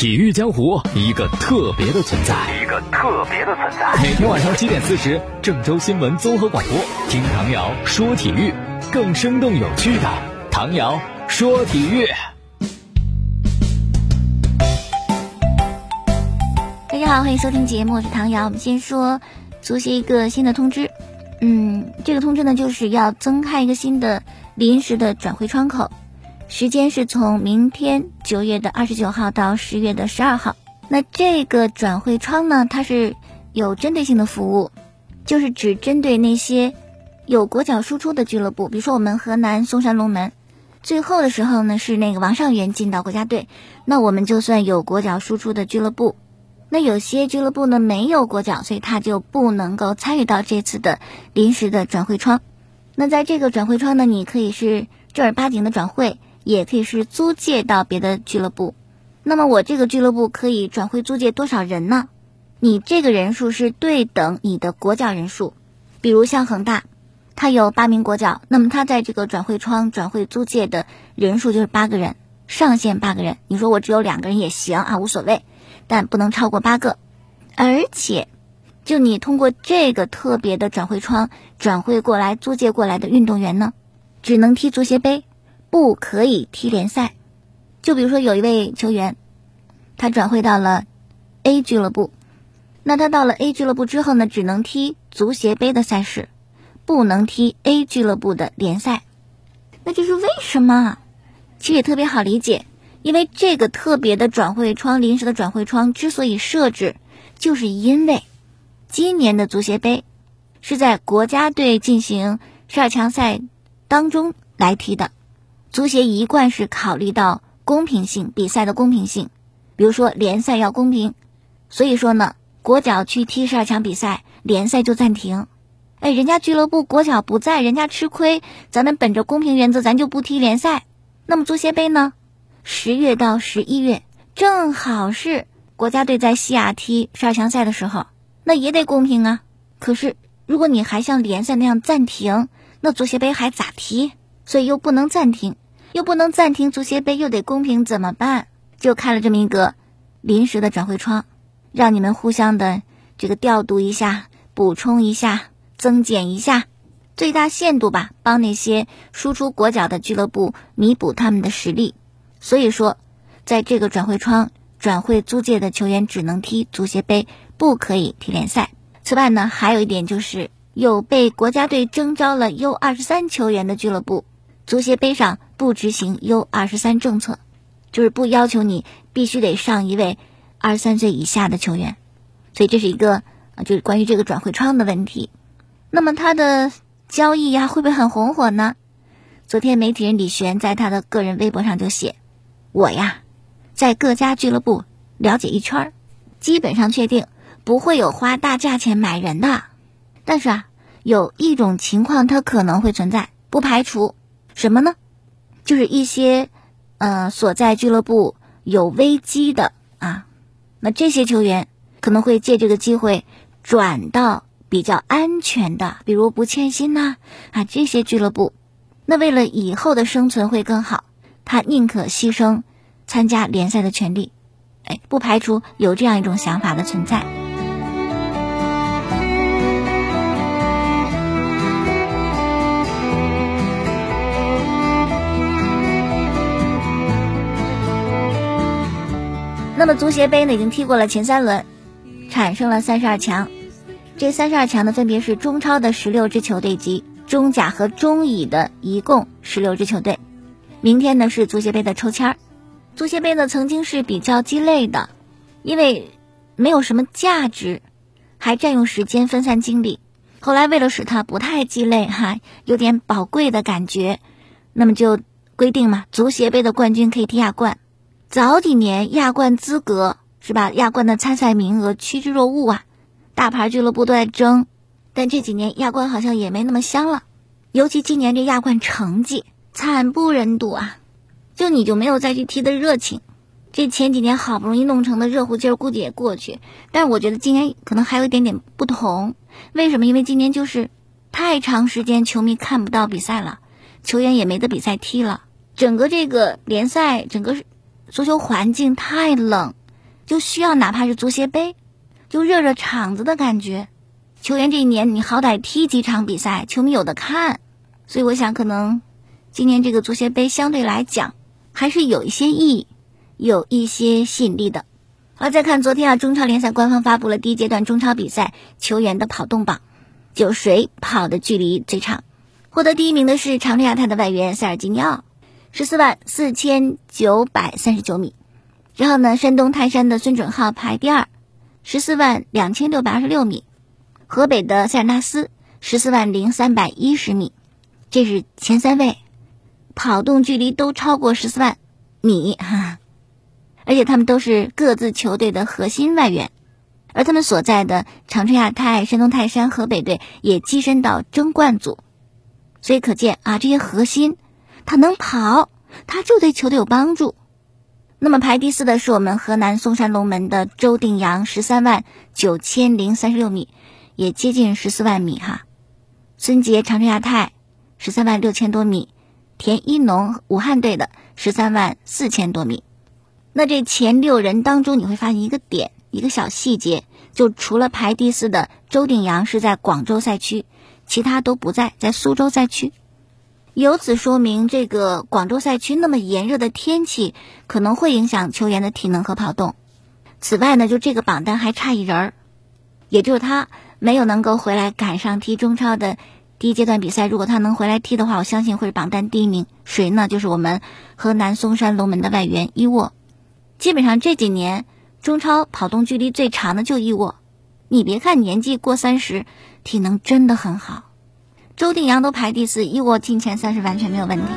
体育江湖一个特别的存在，一个特别的存在。每天晚上七点四十，郑州新闻综合广播，听唐瑶说体育，更生动有趣的唐瑶说体育。大家好，欢迎收听节目，我是唐瑶。我们先说足协一个新的通知，嗯，这个通知呢就是要增开一个新的临时的转会窗口。时间是从明天九月的二十九号到十月的十二号。那这个转会窗呢，它是有针对性的服务，就是只针对那些有国脚输出的俱乐部，比如说我们河南嵩山龙门，最后的时候呢是那个王上元进到国家队，那我们就算有国脚输出的俱乐部。那有些俱乐部呢没有国脚，所以他就不能够参与到这次的临时的转会窗。那在这个转会窗呢，你可以是正儿八经的转会。也可以是租借到别的俱乐部，那么我这个俱乐部可以转会租借多少人呢？你这个人数是对等你的国脚人数，比如像恒大，他有八名国脚，那么他在这个转会窗转会租借的人数就是八个人，上限八个人。你说我只有两个人也行啊，无所谓，但不能超过八个。而且，就你通过这个特别的转会窗转会过来租借过来的运动员呢，只能踢足协杯。不可以踢联赛，就比如说有一位球员，他转会到了 A 俱乐部，那他到了 A 俱乐部之后呢，只能踢足协杯的赛事，不能踢 A 俱乐部的联赛。那这是为什么？其实也特别好理解，因为这个特别的转会窗、临时的转会窗之所以设置，就是因为今年的足协杯是在国家队进行十二强赛当中来踢的。足协一贯是考虑到公平性，比赛的公平性，比如说联赛要公平，所以说呢，国脚去踢十二强比赛，联赛就暂停。哎，人家俱乐部国脚不在，人家吃亏，咱们本着公平原则，咱就不踢联赛。那么足协杯呢，十月到十一月正好是国家队在西亚踢十二强赛的时候，那也得公平啊。可是如果你还像联赛那样暂停，那足协杯还咋踢？所以又不能暂停。又不能暂停足协杯，又得公平，怎么办？就开了这么一个临时的转会窗，让你们互相的这个调度一下、补充一下、增减一下，最大限度吧，帮那些输出国脚的俱乐部弥补他们的实力。所以说，在这个转会窗转会租借的球员只能踢足协杯，不可以踢联赛。此外呢，还有一点就是有被国家队征召了 U 二十三球员的俱乐部。足协杯上不执行 U 二十三政策，就是不要求你必须得上一位二十三岁以下的球员，所以这是一个，就是关于这个转会窗的问题。那么他的交易呀，会不会很红火呢？昨天媒体人李璇在他的个人微博上就写：“我呀，在各家俱乐部了解一圈，基本上确定不会有花大价钱买人的。但是啊，有一种情况它可能会存在，不排除。”什么呢？就是一些，呃，所在俱乐部有危机的啊，那这些球员可能会借这个机会转到比较安全的，比如不欠薪呐啊这些俱乐部。那为了以后的生存会更好，他宁可牺牲参加联赛的权利。哎，不排除有这样一种想法的存在。那么足协杯呢，已经踢过了前三轮，产生了三十二强。这三十二强呢，分别是中超的十六支球队及中甲和中乙的一共十六支球队。明天呢是足协杯的抽签儿。足协杯呢曾经是比较鸡肋的，因为没有什么价值，还占用时间、分散精力。后来为了使它不太鸡肋哈，有点宝贵的感觉，那么就规定嘛，足协杯的冠军可以踢亚冠。早几年亚冠资格是吧？亚冠的参赛名额趋之若鹜啊，大牌俱乐部都在争。但这几年亚冠好像也没那么香了，尤其今年这亚冠成绩惨不忍睹啊！就你就没有再去踢的热情。这前几年好不容易弄成的热乎劲儿估计也过去。但是我觉得今年可能还有一点点不同。为什么？因为今年就是太长时间球迷看不到比赛了，球员也没得比赛踢了，整个这个联赛整个。足球环境太冷，就需要哪怕是足协杯，就热热场子的感觉。球员这一年你好歹踢几场比赛，球迷有的看。所以我想，可能今年这个足协杯相对来讲还是有一些意义，有一些吸引力的。好，再看昨天啊，中超联赛官方发布了第一阶段中超比赛球员的跑动榜，就谁跑的距离最长。获得第一名的是长春亚泰的外援塞尔吉尼奥，十四万四千九百三十九米。然后呢，山东泰山的孙准浩排第二，十四万两千六百二十六米。河北的塞尔纳斯十四万零三百一十米。这是前三位，跑动距离都超过十四万米哈，而且他们都是各自球队的核心外援，而他们所在的长春亚泰、山东泰山、河北队也跻身到争冠组，所以可见啊，这些核心他能跑，他就对球队有帮助。那么排第四的是我们河南嵩山龙门的周定洋，十三万九千零三十六米，也接近十四万米哈。孙杰长春亚泰。十三万六千多米，田一农武汉队的十三万四千多米。那这前六人当中，你会发现一个点，一个小细节，就除了排第四的周定洋是在广州赛区，其他都不在，在苏州赛区。由此说明，这个广州赛区那么炎热的天气，可能会影响球员的体能和跑动。此外呢，就这个榜单还差一人儿，也就是他没有能够回来赶上踢中超的。第一阶段比赛，如果他能回来踢的话，我相信会是榜单第一名。谁呢？就是我们河南嵩山龙门的外援伊沃。基本上这几年中超跑动距离最长的就伊沃。你别看年纪过三十，体能真的很好。周定洋都排第四，伊沃进前三是完全没有问题的。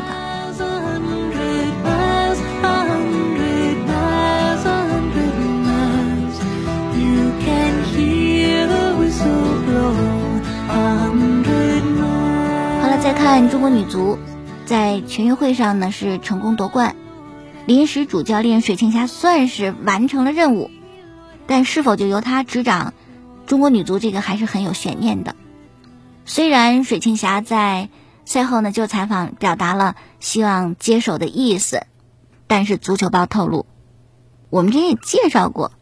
好了，再看中国女足，在全运会上呢是成功夺冠，临时主教练水庆霞算是完成了任务，但是否就由她执掌中国女足，这个还是很有悬念的。虽然水庆霞在赛后呢就采访表达了希望接手的意思，但是足球报透露，我们之前也介绍过，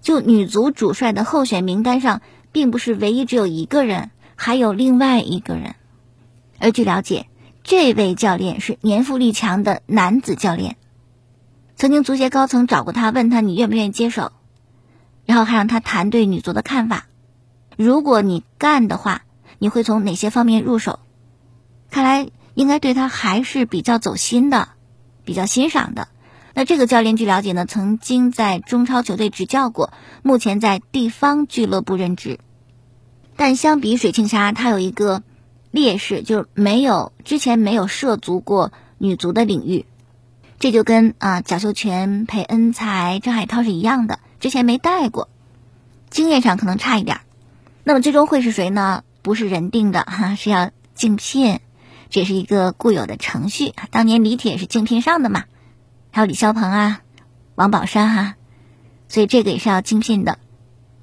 就女足主帅的候选名单上，并不是唯一只有一个人，还有另外一个人。而据了解，这位教练是年富力强的男子教练。曾经足协高层找过他，问他你愿不愿意接手，然后还让他谈对女足的看法。如果你干的话，你会从哪些方面入手？看来应该对他还是比较走心的，比较欣赏的。那这个教练据了解呢，曾经在中超球队执教过，目前在地方俱乐部任职。但相比水庆霞，他有一个。劣势就是没有之前没有涉足过女足的领域，这就跟啊贾秀全、裴恩才、张海涛是一样的，之前没带过，经验上可能差一点。那么最终会是谁呢？不是人定的 哈，是要竞聘，这是一个固有的程序。当年李铁是竞聘上的嘛，还有李霄鹏啊、王宝山哈，所以这个也是要竞聘的，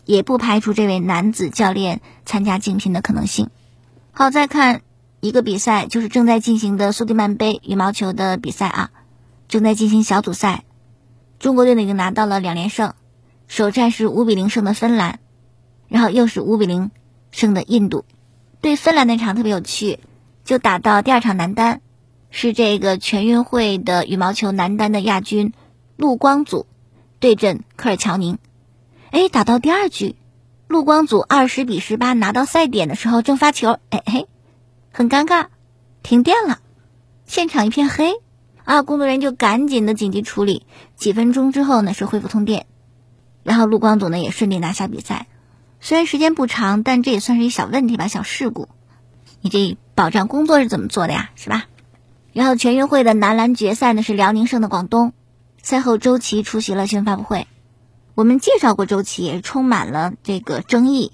也不排除这位男子教练参加竞聘的可能性。好，再看一个比赛，就是正在进行的苏迪曼杯羽毛球的比赛啊，正在进行小组赛，中国队呢已经拿到了两连胜，首战是五比零胜的芬兰，然后又是五比零胜的印度。对芬兰那场特别有趣，就打到第二场男单，是这个全运会的羽毛球男单的亚军陆光祖对阵科尔乔宁，哎，打到第二局。陆光祖二十比十八拿到赛点的时候正发球，哎嘿，很尴尬，停电了，现场一片黑啊！工作人员就赶紧的紧急处理，几分钟之后呢是恢复通电，然后陆光祖呢也顺利拿下比赛。虽然时间不长，但这也算是一小问题吧，小事故。你这保障工作是怎么做的呀？是吧？然后全运会的男篮决赛呢是辽宁胜的广东，赛后周琦出席了新闻发布会。我们介绍过周琦，也是充满了这个争议，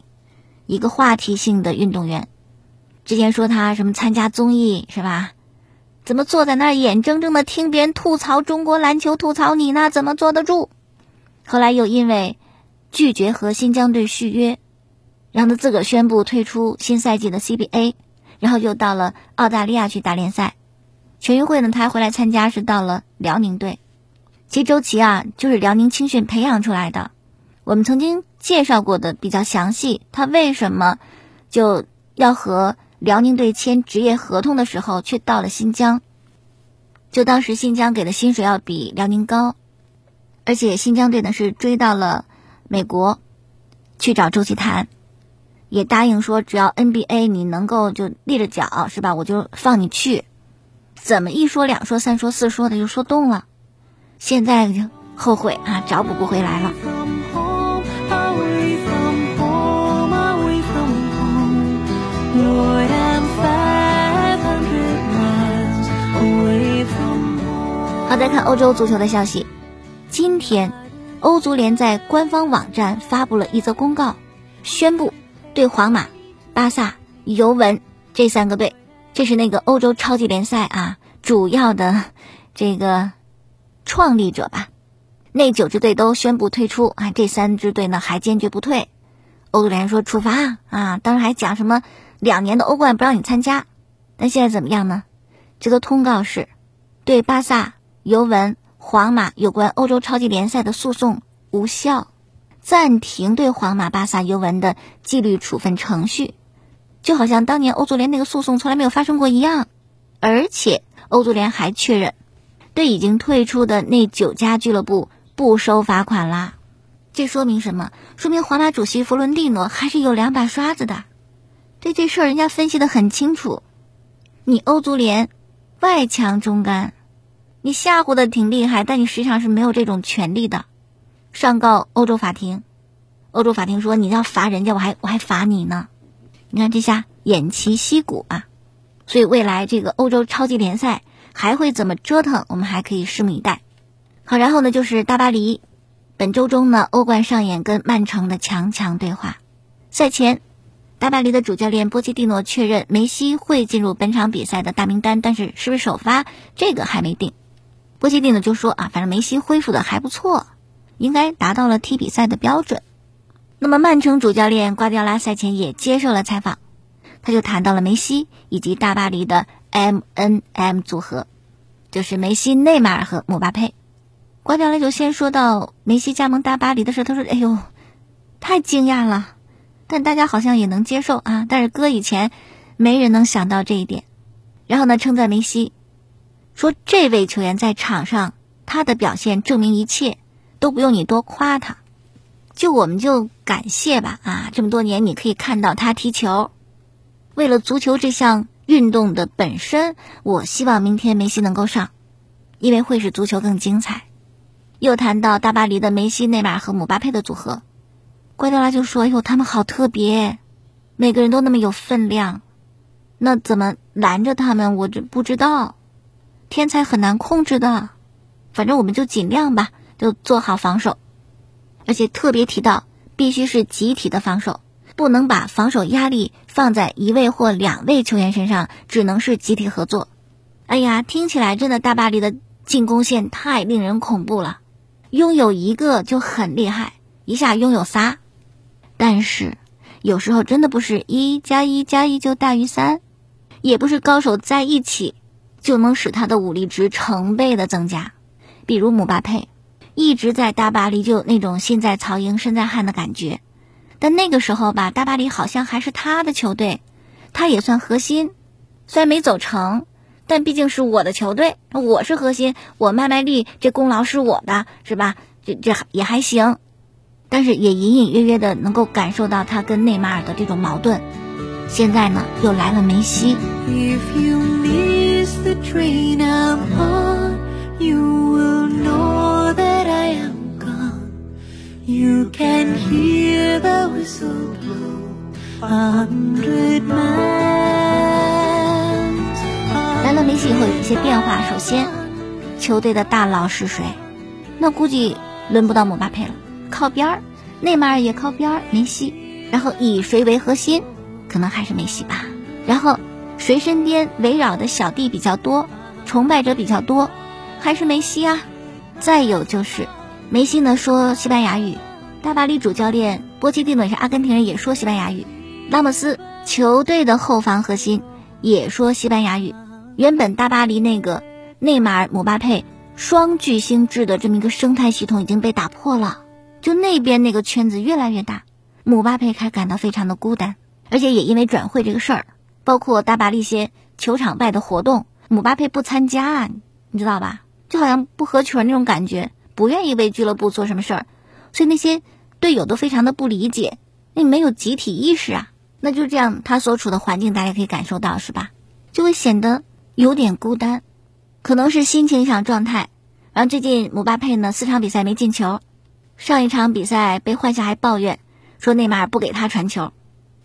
一个话题性的运动员。之前说他什么参加综艺是吧？怎么坐在那儿眼睁睁的听别人吐槽中国篮球，吐槽你呢？怎么坐得住？后来又因为拒绝和新疆队续约，让他自个儿宣布退出新赛季的 CBA，然后又到了澳大利亚去打联赛。全运会呢，他回来参加，是到了辽宁队。其实周琦啊，就是辽宁青训培养出来的。我们曾经介绍过的比较详细，他为什么就要和辽宁队签职业合同的时候，却到了新疆？就当时新疆给的薪水要比辽宁高，而且新疆队呢是追到了美国去找周琦谈，也答应说只要 NBA 你能够就立着脚是吧，我就放你去。怎么一说两说三说四说的就说动了？现在就后悔啊，找补不回来了。好，再看欧洲足球的消息。今天，欧足联在官方网站发布了一则公告，宣布对皇马、巴萨、尤文这三个队，这是那个欧洲超级联赛啊主要的这个创立者吧，那九支队都宣布退出啊，这三支队呢还坚决不退。欧足联说处罚啊，当时还讲什么两年的欧冠不让你参加，那现在怎么样呢？这个通告是对巴萨。尤文、皇马有关欧洲超级联赛的诉讼无效，暂停对皇马、巴萨、尤文的纪律处分程序，就好像当年欧足联那个诉讼从来没有发生过一样。而且，欧足联还确认，对已经退出的那九家俱乐部不收罚款啦。这说明什么？说明皇马主席弗伦蒂诺还是有两把刷子的。对这事儿，人家分析的很清楚。你欧足联外强中干。你吓唬的挺厉害，但你实际上是没有这种权利的。上告欧洲法庭，欧洲法庭说你要罚人家，我还我还罚你呢。你看这下偃旗息鼓啊！所以未来这个欧洲超级联赛还会怎么折腾，我们还可以拭目以待。好，然后呢就是大巴黎，本周中呢欧冠上演跟曼城的强强对话。赛前，大巴黎的主教练波切蒂诺确认梅西会进入本场比赛的大名单，但是是不是首发这个还没定。波切蒂诺就说啊，反正梅西恢复的还不错，应该达到了踢比赛的标准。那么曼城主教练瓜迪奥拉赛前也接受了采访，他就谈到了梅西以及大巴黎的 M N M 组合，就是梅西、内马尔和姆巴佩。瓜迪奥拉就先说到梅西加盟大巴黎的事，他说：“哎呦，太惊讶了，但大家好像也能接受啊。但是搁以前，没人能想到这一点。”然后呢，称赞梅西。说这位球员在场上他的表现证明一切，都不用你多夸他，就我们就感谢吧啊！这么多年你可以看到他踢球，为了足球这项运动的本身，我希望明天梅西能够上，因为会使足球更精彩。又谈到大巴黎的梅西、内马尔和姆巴佩的组合，瓜迪奥拉就说：“哎呦，他们好特别，每个人都那么有分量，那怎么拦着他们？我这不知道。”天才很难控制的，反正我们就尽量吧，就做好防守，而且特别提到必须是集体的防守，不能把防守压力放在一位或两位球员身上，只能是集体合作。哎呀，听起来真的大巴黎的进攻线太令人恐怖了，拥有一个就很厉害，一下拥有仨，但是有时候真的不是一加一加一就大于三，也不是高手在一起。就能使他的武力值成倍的增加，比如姆巴佩，一直在大巴黎就有那种心在曹营身在汉的感觉，但那个时候吧，大巴黎好像还是他的球队，他也算核心，虽然没走成，但毕竟是我的球队，我是核心，我麦麦利这功劳是我的，是吧？这这也还行，但是也隐隐约约的能够感受到他跟内马尔的这种矛盾，现在呢又来了梅西。The train I'm on, you will know that I am gone. You can hear the whistle blow a hundred miles. 来了梅西以后有一些变化，首先，球队的大佬是谁？那估计轮不到姆巴佩了，靠边儿，内马尔也靠边儿，梅西。然后以谁为核心？可能还是梅西吧。然后。谁身边围绕的小弟比较多，崇拜者比较多，还是梅西啊？再有就是梅西呢说西班牙语，大巴黎主教练波切蒂诺是阿根廷人，也说西班牙语。拉莫斯球队的后防核心也说西班牙语。原本大巴黎那个内马尔、姆巴佩双巨星制的这么一个生态系统已经被打破了，就那边那个圈子越来越大，姆巴佩开感到非常的孤单，而且也因为转会这个事儿，包括大巴黎一些球场外的活动，姆巴佩不参加，啊，你知道吧？就好像不合群那种感觉，不愿意为俱乐部做什么事儿，所以那些队友都非常的不理解，那没有集体意识啊。那就这样，他所处的环境大家可以感受到，是吧？就会显得有点孤单，可能是心情上状态。然后最近姆巴佩呢，四场比赛没进球，上一场比赛被换下还抱怨说内马尔不给他传球，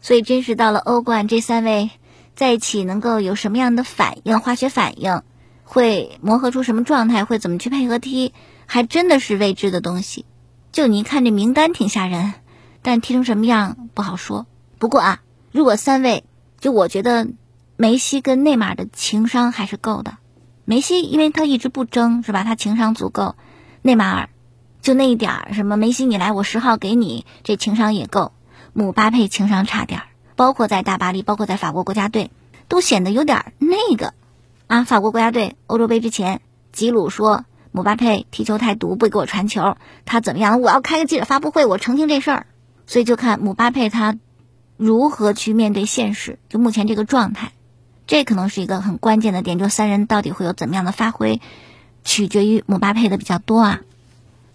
所以真是到了欧冠，这三位在一起能够有什么样的反应、化学反应，会磨合出什么状态，会怎么去配合踢，还真的是未知的东西。就你看这名单挺吓人，但踢成什么样不好说。不过啊，如果三位，就我觉得梅西跟内马尔的情商还是够的。梅西因为他一直不争，是吧？他情商足够。内马尔就那一点儿，什么梅西你来我十号给你，这情商也够。姆巴佩情商差点儿，包括在大巴黎，包括在法国国家队，都显得有点那个啊。法国国家队欧洲杯之前，吉鲁说姆巴佩踢球太毒，不给我传球，他怎么样？我要开个记者发布会，我澄清这事儿。所以就看姆巴佩他。如何去面对现实？就目前这个状态，这可能是一个很关键的点。就三人到底会有怎么样的发挥，取决于姆巴佩的比较多啊。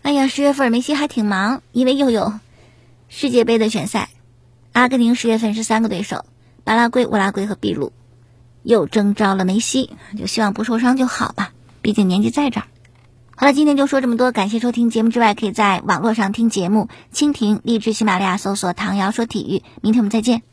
哎呀，十月份梅西还挺忙，因为又有世界杯的选赛。阿根廷十月份是三个对手：巴拉圭、乌拉圭和秘鲁，又征召了梅西，就希望不受伤就好吧。毕竟年纪在这儿。好了，今天就说这么多，感谢收听节目之外，可以在网络上听节目，蜻蜓、荔枝、喜马拉雅搜索“唐瑶说体育”。明天我们再见。